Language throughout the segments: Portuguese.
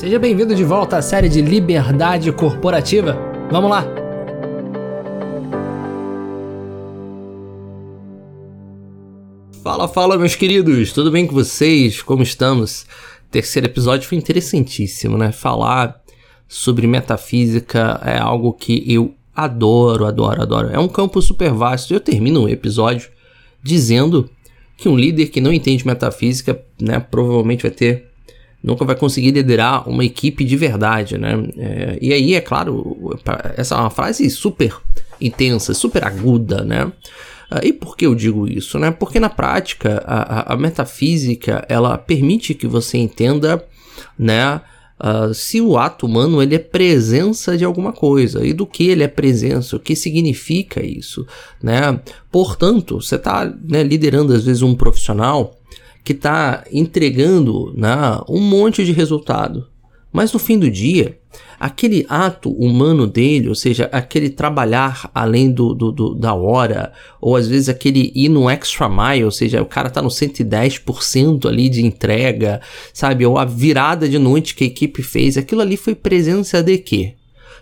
Seja bem-vindo de volta à série de Liberdade Corporativa. Vamos lá! Fala, fala, meus queridos! Tudo bem com vocês? Como estamos? Terceiro episódio foi interessantíssimo, né? Falar sobre metafísica é algo que eu adoro, adoro, adoro. É um campo super vasto. Eu termino o episódio dizendo que um líder que não entende metafísica, né, provavelmente vai ter nunca vai conseguir liderar uma equipe de verdade, né? É, e aí, é claro, essa é uma frase super intensa, super aguda, né? Ah, e por que eu digo isso, né? Porque na prática a, a, metafísica ela permite que você entenda, né? Uh, se o ato humano ele é presença de alguma coisa e do que ele é presença, o que significa isso, né? Portanto, você está né, liderando às vezes um profissional que está entregando né, um monte de resultado. Mas no fim do dia, aquele ato humano dele, ou seja, aquele trabalhar além do, do, do, da hora, ou às vezes aquele ir no extra mile, ou seja, o cara tá no 110% ali de entrega, sabe? Ou a virada de noite que a equipe fez, aquilo ali foi presença de quê?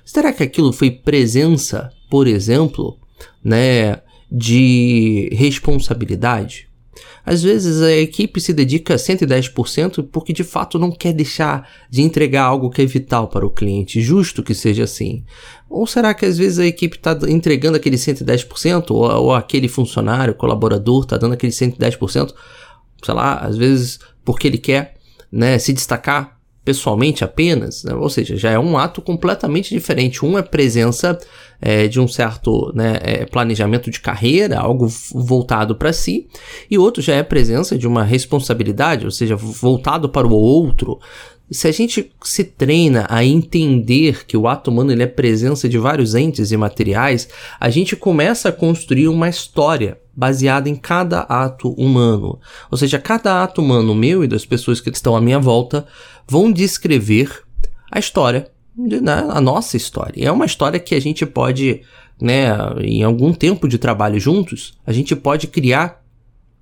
Será que aquilo foi presença, por exemplo, né, de responsabilidade? Às vezes a equipe se dedica 110% porque de fato não quer deixar de entregar algo que é vital para o cliente, justo que seja assim. Ou será que às vezes a equipe está entregando aquele 110% ou, ou aquele funcionário, colaborador está dando aquele 110%, sei lá, às vezes porque ele quer né, se destacar pessoalmente apenas, né? ou seja, já é um ato completamente diferente. Um é presença é, de um certo né, é, planejamento de carreira, algo voltado para si, e outro já é presença de uma responsabilidade, ou seja, voltado para o outro. Se a gente se treina a entender que o ato humano ele é presença de vários entes e materiais, a gente começa a construir uma história baseada em cada ato humano. Ou seja, cada ato humano meu e das pessoas que estão à minha volta vão descrever a história, né, a nossa história. É uma história que a gente pode, né, em algum tempo de trabalho juntos, a gente pode criar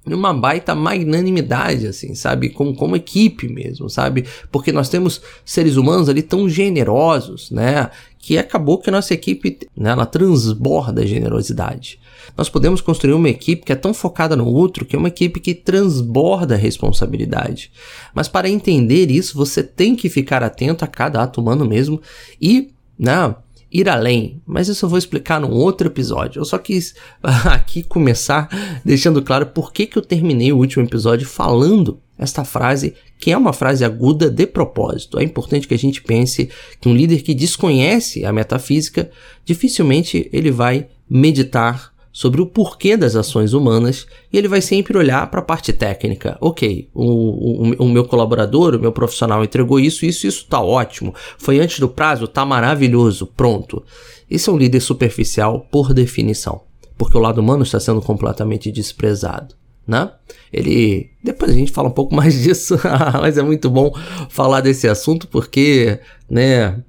uma baita magnanimidade, assim, sabe? Como, como equipe mesmo, sabe? Porque nós temos seres humanos ali tão generosos, né? Que acabou que a nossa equipe, né, ela transborda a generosidade. Nós podemos construir uma equipe que é tão focada no outro que é uma equipe que transborda a responsabilidade. Mas para entender isso, você tem que ficar atento a cada ato humano mesmo e, né? ir além, mas isso eu vou explicar num outro episódio. Eu só quis aqui começar deixando claro por que, que eu terminei o último episódio falando esta frase, que é uma frase aguda de propósito. É importante que a gente pense que um líder que desconhece a metafísica, dificilmente ele vai meditar sobre o porquê das ações humanas e ele vai sempre olhar para a parte técnica. Ok, o, o, o, meu colaborador, o meu profissional entregou isso, isso, isso tá ótimo. Foi antes do prazo, tá maravilhoso, pronto. Esse é um líder superficial por definição, porque o lado humano está sendo completamente desprezado. Né? Ele. Depois a gente fala um pouco mais disso, mas é muito bom falar desse assunto porque, né?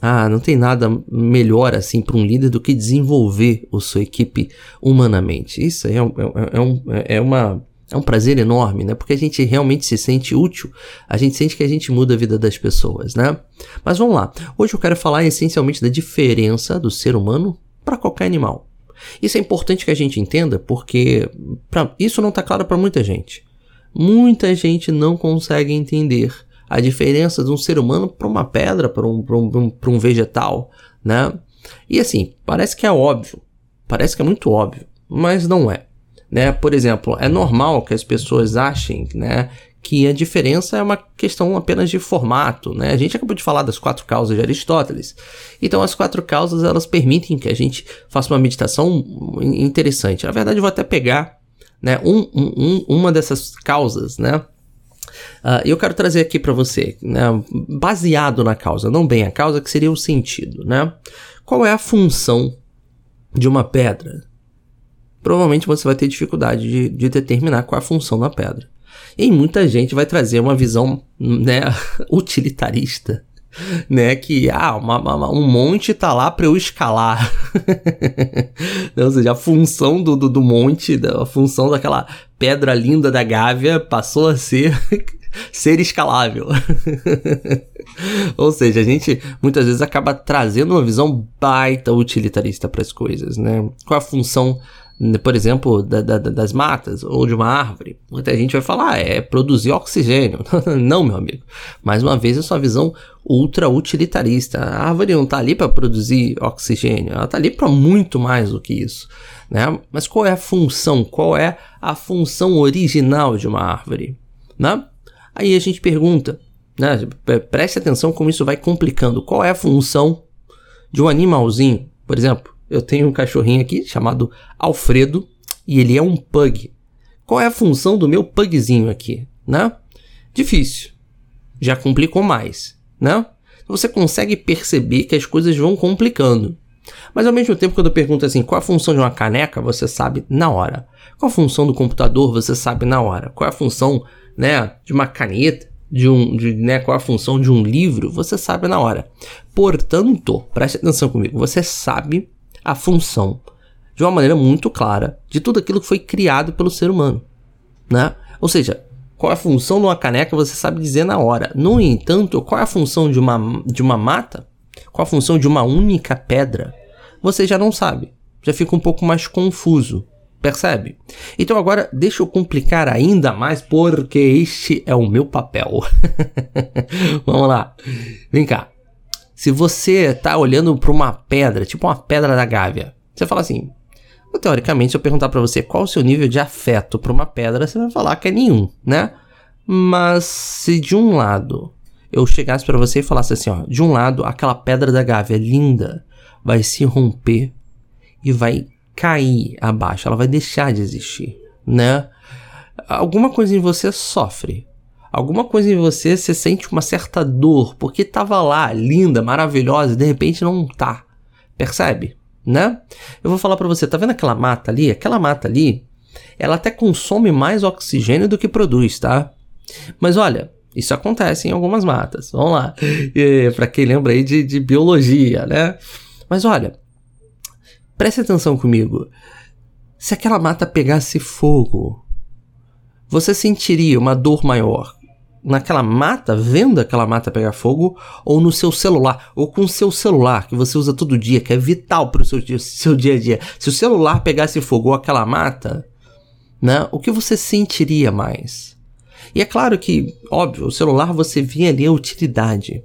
Ah, não tem nada melhor assim para um líder do que desenvolver a sua equipe humanamente. Isso é, é, é, um, é, uma, é um prazer enorme, né? Porque a gente realmente se sente útil, a gente sente que a gente muda a vida das pessoas, né? Mas vamos lá. Hoje eu quero falar essencialmente da diferença do ser humano para qualquer animal. Isso é importante que a gente entenda porque pra, isso não está claro para muita gente. Muita gente não consegue entender a diferença de um ser humano para uma pedra, para um, um, um vegetal, né? E assim, parece que é óbvio, parece que é muito óbvio, mas não é. Né? Por exemplo, é normal que as pessoas achem né, que a diferença é uma questão apenas de formato. Né? A gente acabou de falar das quatro causas de Aristóteles. Então, as quatro causas elas permitem que a gente faça uma meditação interessante. Na verdade, eu vou até pegar né, um, um, uma dessas causas, né? Uh, eu quero trazer aqui para você, né, baseado na causa, não bem a causa, que seria o sentido, né? Qual é a função de uma pedra? Provavelmente você vai ter dificuldade de, de determinar qual é a função da pedra. E muita gente vai trazer uma visão né, utilitarista né? Que ah, uma, uma, um monte tá lá para eu escalar. Ou seja, a função do, do, do monte, a função daquela pedra linda da Gávea passou a ser ser escalável. Ou seja, a gente muitas vezes acaba trazendo uma visão baita utilitarista para as coisas, né? Qual a função por exemplo, da, da, das matas ou de uma árvore. Muita gente vai falar, ah, é produzir oxigênio. não, meu amigo. Mais uma vez, é sua visão ultra utilitarista. A árvore não está ali para produzir oxigênio, ela está ali para muito mais do que isso. Né? Mas qual é a função? Qual é a função original de uma árvore? Né? Aí a gente pergunta, né? preste atenção como isso vai complicando. Qual é a função de um animalzinho, por exemplo? Eu tenho um cachorrinho aqui chamado Alfredo e ele é um pug. Qual é a função do meu pugzinho aqui, né? Difícil. Já complicou mais, né? Você consegue perceber que as coisas vão complicando. Mas ao mesmo tempo, quando eu pergunto assim, qual a função de uma caneca, você sabe na hora. Qual a função do computador, você sabe na hora. Qual a função, né, de uma caneta, de um, de, né, qual a função de um livro, você sabe na hora. Portanto, preste atenção comigo, você sabe a função de uma maneira muito clara de tudo aquilo que foi criado pelo ser humano, né? Ou seja, qual é a função de uma caneca você sabe dizer na hora. No entanto, qual é a função de uma, de uma mata? Qual a função de uma única pedra? Você já não sabe. Já fica um pouco mais confuso. Percebe? Então agora deixa eu complicar ainda mais porque este é o meu papel. Vamos lá. Vem cá. Se você tá olhando para uma pedra, tipo uma pedra da Gávea, você fala assim: teoricamente, se eu perguntar para você qual o seu nível de afeto para uma pedra, você vai falar que é nenhum, né? Mas se de um lado eu chegasse para você e falasse assim, ó, de um lado aquela pedra da Gávea linda vai se romper e vai cair abaixo, ela vai deixar de existir, né? Alguma coisa em você sofre alguma coisa em você você sente uma certa dor, porque tava lá, linda, maravilhosa, e de repente não tá. Percebe? Né? Eu vou falar para você, tá vendo aquela mata ali? Aquela mata ali, ela até consome mais oxigênio do que produz, tá? Mas olha, isso acontece em algumas matas. Vamos lá. Para quem lembra aí de, de biologia, né? Mas olha, preste atenção comigo. Se aquela mata pegasse fogo, você sentiria uma dor maior naquela mata, vendo aquela mata pegar fogo, ou no seu celular, ou com o seu celular, que você usa todo dia, que é vital para o seu dia, seu dia a dia. Se o celular pegasse fogo ou aquela mata, né, o que você sentiria mais? E é claro que, óbvio, o celular você vê ali a utilidade.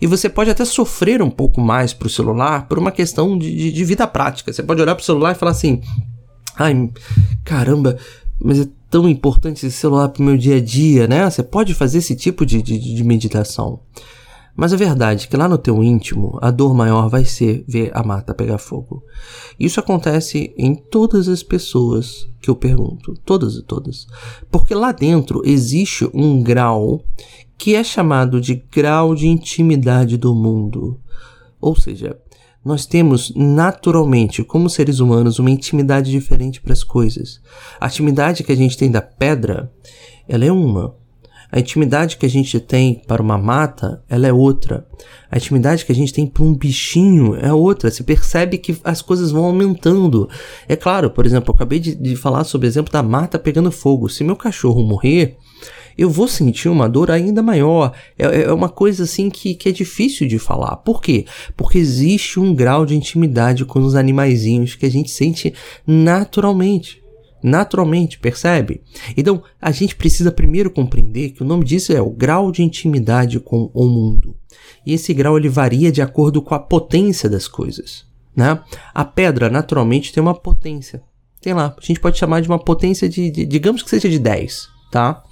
E você pode até sofrer um pouco mais para o celular por uma questão de, de, de vida prática. Você pode olhar para o celular e falar assim: ai, caramba, mas é tão importante esse celular para o meu dia a dia, né? Você pode fazer esse tipo de, de, de meditação. Mas a verdade é que lá no teu íntimo, a dor maior vai ser ver a mata pegar fogo. Isso acontece em todas as pessoas que eu pergunto, todas e todas. Porque lá dentro existe um grau que é chamado de grau de intimidade do mundo. Ou seja, nós temos naturalmente, como seres humanos, uma intimidade diferente para as coisas. A intimidade que a gente tem da pedra, ela é uma. A intimidade que a gente tem para uma mata, ela é outra. A intimidade que a gente tem para um bichinho é outra. Você percebe que as coisas vão aumentando. É claro, por exemplo, eu acabei de, de falar sobre o exemplo da mata pegando fogo. Se meu cachorro morrer, eu vou sentir uma dor ainda maior. É, é uma coisa assim que, que é difícil de falar. Por quê? Porque existe um grau de intimidade com os animaizinhos que a gente sente naturalmente naturalmente, percebe? Então, a gente precisa primeiro compreender que o nome disso é o grau de intimidade com o mundo. E esse grau ele varia de acordo com a potência das coisas, né? A pedra naturalmente tem uma potência. Tem lá, a gente pode chamar de uma potência de, de digamos que seja de 10, tá?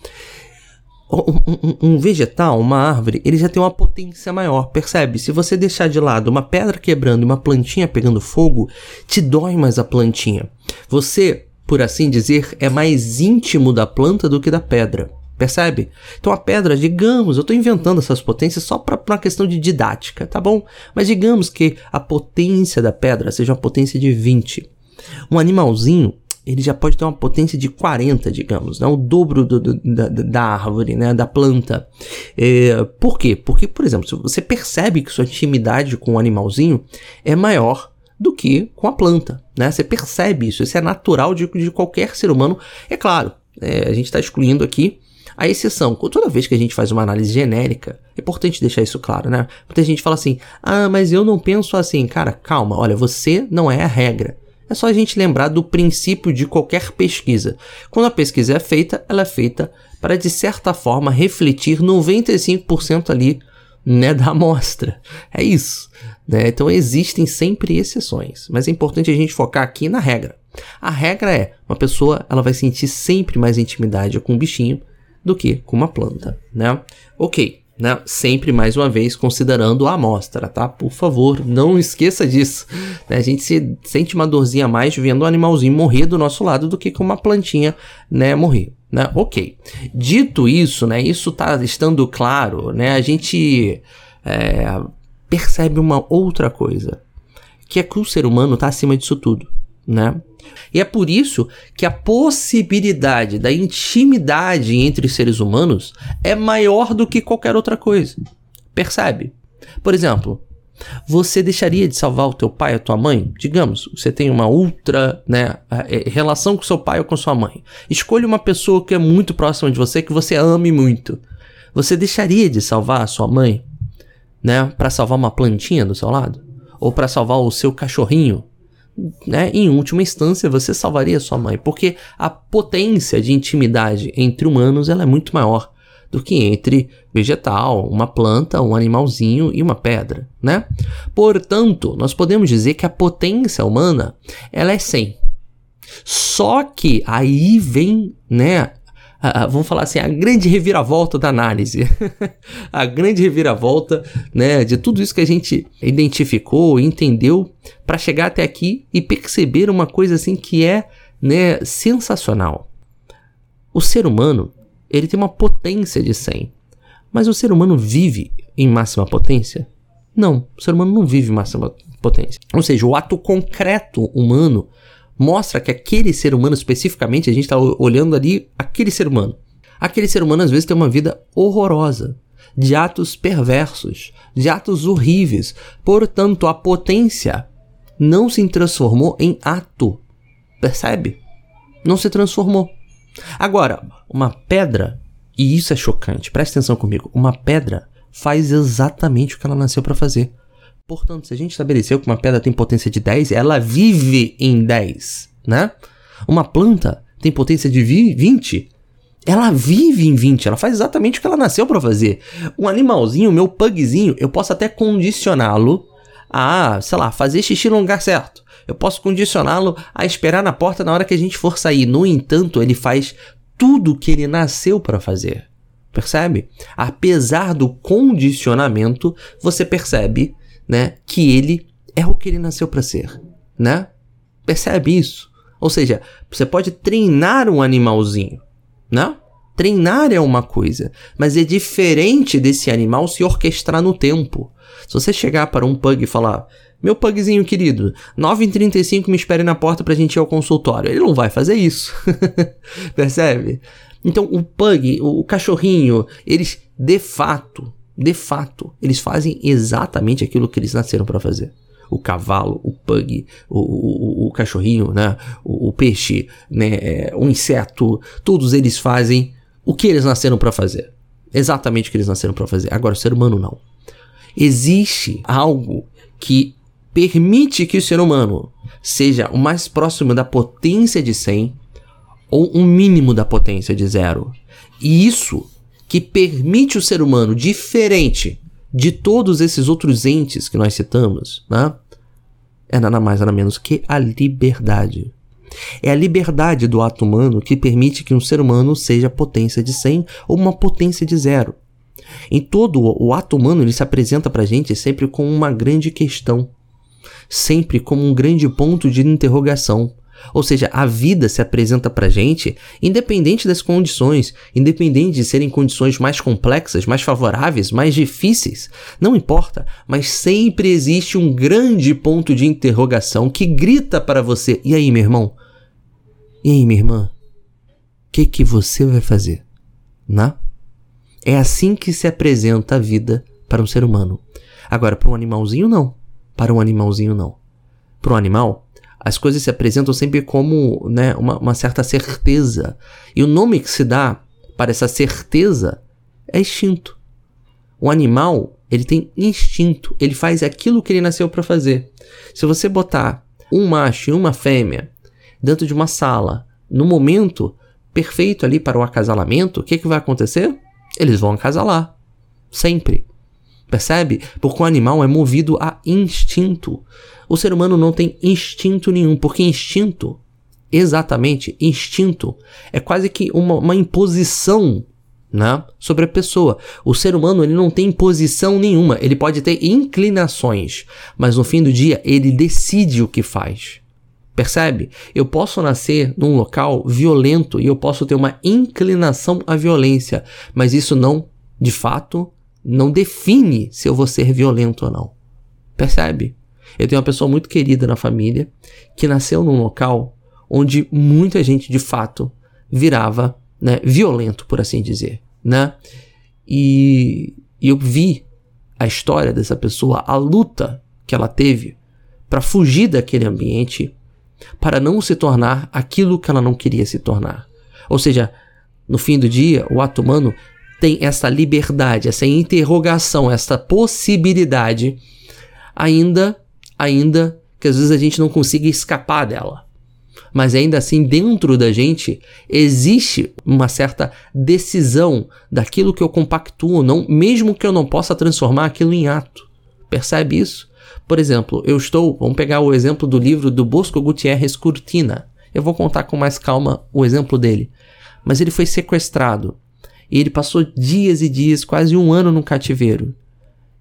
Um, um, vegetal, uma árvore, ele já tem uma potência maior, percebe? Se você deixar de lado uma pedra quebrando e uma plantinha pegando fogo, te dói mais a plantinha. Você, por assim dizer, é mais íntimo da planta do que da pedra. Percebe? Então a pedra, digamos, eu estou inventando essas potências só para uma questão de didática, tá bom? Mas digamos que a potência da pedra seja uma potência de 20. Um animalzinho, ele já pode ter uma potência de 40, digamos, né? o dobro do, do, da, da, árvore, né? da planta. É, por quê? Porque, por exemplo, se você percebe que sua intimidade com o animalzinho é maior do que com a planta. Né? Você percebe isso, isso é natural de, de qualquer ser humano. É claro, é, a gente está excluindo aqui A exceção, toda vez que a gente faz uma análise genérica, é importante deixar isso claro, né? Muita gente fala assim: ah, mas eu não penso assim. Cara, calma, olha, você não é a regra. É só a gente lembrar do princípio de qualquer pesquisa. Quando a pesquisa é feita, ela é feita para, de certa forma, refletir 95% ali né, da amostra. É isso. Né? Então existem sempre exceções, mas é importante a gente focar aqui na regra. A regra é, uma pessoa ela vai sentir sempre mais intimidade com um bichinho do que com uma planta, né? Ok, né? Sempre mais uma vez considerando a amostra, tá? Por favor, não esqueça disso. Né? A gente se sente uma dorzinha a mais vendo um animalzinho morrer do nosso lado do que com uma plantinha, né, morrer. Né? Ok. Dito isso, né, isso tá estando claro, né, a gente é, percebe uma outra coisa, que é que o ser humano está acima disso tudo, né? E é por isso que a possibilidade da intimidade entre seres humanos é maior do que qualquer outra coisa. Percebe? Por exemplo, você deixaria de salvar o teu pai ou tua mãe? Digamos, você tem uma ultra né, é, relação com seu pai ou com sua mãe. Escolha uma pessoa que é muito próxima de você, que você ame muito. Você deixaria de salvar a sua mãe, né, para salvar uma plantinha do seu lado? Ou para salvar o seu cachorrinho? Né? Em última instância, você salvaria sua mãe, porque a potência de intimidade entre humanos ela é muito maior do que entre vegetal, uma planta, um animalzinho e uma pedra, né? Portanto, nós podemos dizer que a potência humana ela é 100. Só que aí vem, né, a, vamos falar assim, a grande reviravolta da análise. a grande reviravolta, né, de tudo isso que a gente identificou, entendeu, para chegar até aqui e perceber uma coisa assim que é, né, sensacional. O ser humano, ele tem uma potência de 100. Mas o ser humano vive em máxima potência? Não, o ser humano não vive em máxima potência. Ou seja, o ato concreto humano mostra que aquele ser humano especificamente, a gente está olhando ali aquele ser humano. Aquele ser humano às vezes tem uma vida horrorosa, de atos perversos, de atos horríveis. Portanto, a potência não se transformou em ato. Percebe? Não se transformou. Agora, uma pedra, e isso é chocante, presta atenção comigo, uma pedra faz exatamente o que ela nasceu para fazer. Portanto, se a gente estabeleceu que uma pedra tem potência de 10, ela vive em 10, né? Uma planta tem potência de 20, ela vive em 20, ela faz exatamente o que ela nasceu para fazer. Um animalzinho, meu pugzinho, eu posso até condicioná-lo a, sei lá, fazer xixi no lugar certo. Eu posso condicioná-lo a esperar na porta na hora que a gente for sair. No entanto, ele faz tudo que ele nasceu para fazer. Percebe? Apesar do condicionamento, você percebe, né, que ele é o que ele nasceu para ser, né? Percebe isso? Ou seja, você pode treinar um animalzinho, né? Treinar é uma coisa, mas é diferente desse animal se orquestrar no tempo. Se você chegar para um pug e falar, meu pugzinho querido, 9h35 me espere na porta pra gente ir ao consultório. Ele não vai fazer isso. Percebe? Então, o pug, o cachorrinho, eles de fato, de fato, eles fazem exatamente aquilo que eles nasceram para fazer. O cavalo, o pug, o, o, o cachorrinho, né? O, o, peixe, né? É, o inseto, todos eles fazem o que eles nasceram para fazer. Exatamente o que eles nasceram para fazer. Agora, o ser humano não. Existe algo que permite que o ser humano seja o mais próximo da potência de 100 ou um mínimo da potência de zero. E isso que permite o ser humano diferente de todos esses outros entes que nós citamos, né? É nada mais nada menos que a liberdade. É a liberdade do ato humano que permite que um ser humano seja potência de 100 ou uma potência de zero. Em todo o ato humano ele se apresenta para a gente sempre com uma grande questão sempre como um grande ponto de interrogação. Ou seja, a vida se apresenta pra gente independente das condições, independente de serem condições mais complexas, mais favoráveis, mais difíceis. Não importa, mas sempre existe um grande ponto de interrogação que grita para você: "E aí, meu irmão? E aí, minha irmã? O que que você vai fazer?" Né? É assim que se apresenta a vida para um ser humano. Agora, para um animalzinho não. Para um animalzinho, não. Para um animal, as coisas se apresentam sempre como né, uma, uma certa certeza. E o nome que se dá para essa certeza é instinto. O animal, ele tem instinto, ele faz aquilo que ele nasceu para fazer. Se você botar um macho e uma fêmea dentro de uma sala, no momento perfeito ali para o acasalamento, o que, que vai acontecer? Eles vão acasalar. Sempre. Percebe? Porque o animal é movido a instinto. O ser humano não tem instinto nenhum, porque instinto, exatamente, instinto, é quase que uma, uma imposição né, sobre a pessoa. O ser humano ele não tem imposição nenhuma, ele pode ter inclinações, mas no fim do dia ele decide o que faz. Percebe? Eu posso nascer num local violento e eu posso ter uma inclinação à violência, mas isso não, de fato, não define se eu vou ser violento ou não. Percebe? Eu tenho uma pessoa muito querida na família que nasceu num local onde muita gente de fato virava né, violento, por assim dizer, né? E, e eu vi a história dessa pessoa, a luta que ela teve para fugir daquele ambiente, para não se tornar aquilo que ela não queria se tornar. Ou seja, no fim do dia, o ato humano tem essa liberdade, essa interrogação, essa possibilidade, ainda, ainda que às vezes a gente não consiga escapar dela. Mas ainda assim, dentro da gente, existe uma certa decisão daquilo que eu compactuo, não, mesmo que eu não possa transformar aquilo em ato. Percebe isso? Por exemplo, eu estou, vamos pegar o exemplo do livro do Bosco Gutierrez Cortina. Eu vou contar com mais calma o exemplo dele. Mas ele foi sequestrado e ele passou dias e dias, quase um ano no cativeiro.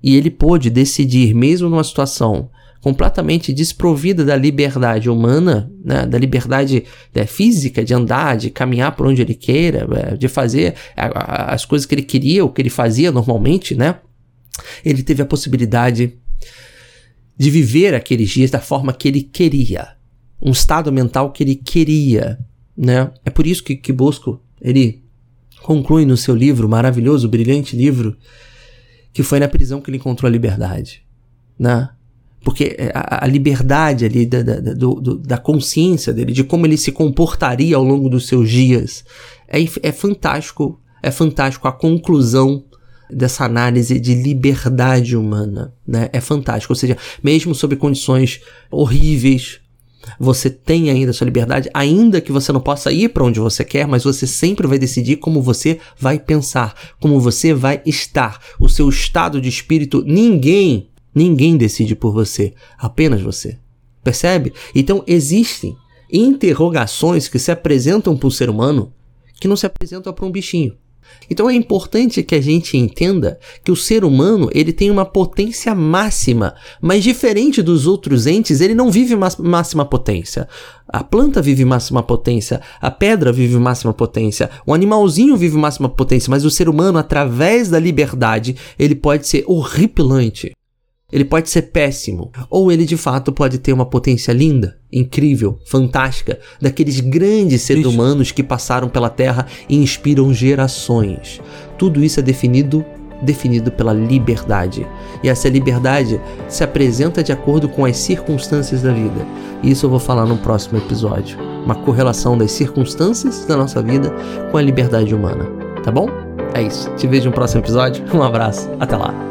E ele pôde decidir, mesmo numa situação completamente desprovida da liberdade humana, né, da liberdade né, física de andar, de caminhar por onde ele queira, é, de fazer as coisas que ele queria, o que ele fazia normalmente, né? Ele teve a possibilidade de viver aqueles dias da forma que ele queria, um estado mental que ele queria, né? É por isso que, que Bosco ele conclui no seu livro, maravilhoso, brilhante livro, que foi na prisão que ele encontrou a liberdade, né? Porque é, a, a liberdade ali da, da, do, da consciência dele, de como ele se comportaria ao longo dos seus dias, é, é fantástico, é fantástico a conclusão dessa análise de liberdade humana, né? É fantástico, ou seja, mesmo sob condições horríveis, você tem ainda sua liberdade, ainda que você não possa ir para onde você quer, mas você sempre vai decidir como você vai pensar, como você vai estar. O seu estado de espírito, ninguém, ninguém decide por você, apenas você. Percebe? Então existem interrogações que se apresentam para o ser humano que não se apresentam para um bichinho. Então é importante que a gente entenda que o ser humano ele tem uma potência máxima, mas diferente dos outros entes, ele não vive máxima potência. A planta vive máxima potência, a pedra vive máxima potência, o animalzinho vive máxima potência, mas o ser humano, através da liberdade, ele pode ser horripilante. Ele pode ser péssimo, ou ele de fato pode ter uma potência linda, incrível, fantástica, daqueles grandes seres humanos que passaram pela Terra e inspiram gerações. Tudo isso é definido definido pela liberdade. E essa liberdade se apresenta de acordo com as circunstâncias da vida. E isso eu vou falar no próximo episódio. Uma correlação das circunstâncias da nossa vida com a liberdade humana. Tá bom? É isso. Te vejo no próximo episódio. Um abraço. Até lá.